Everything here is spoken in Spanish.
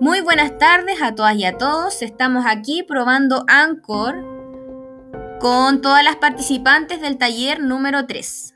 Muy buenas tardes a todas y a todos. Estamos aquí probando Anchor con todas las participantes del taller número 3.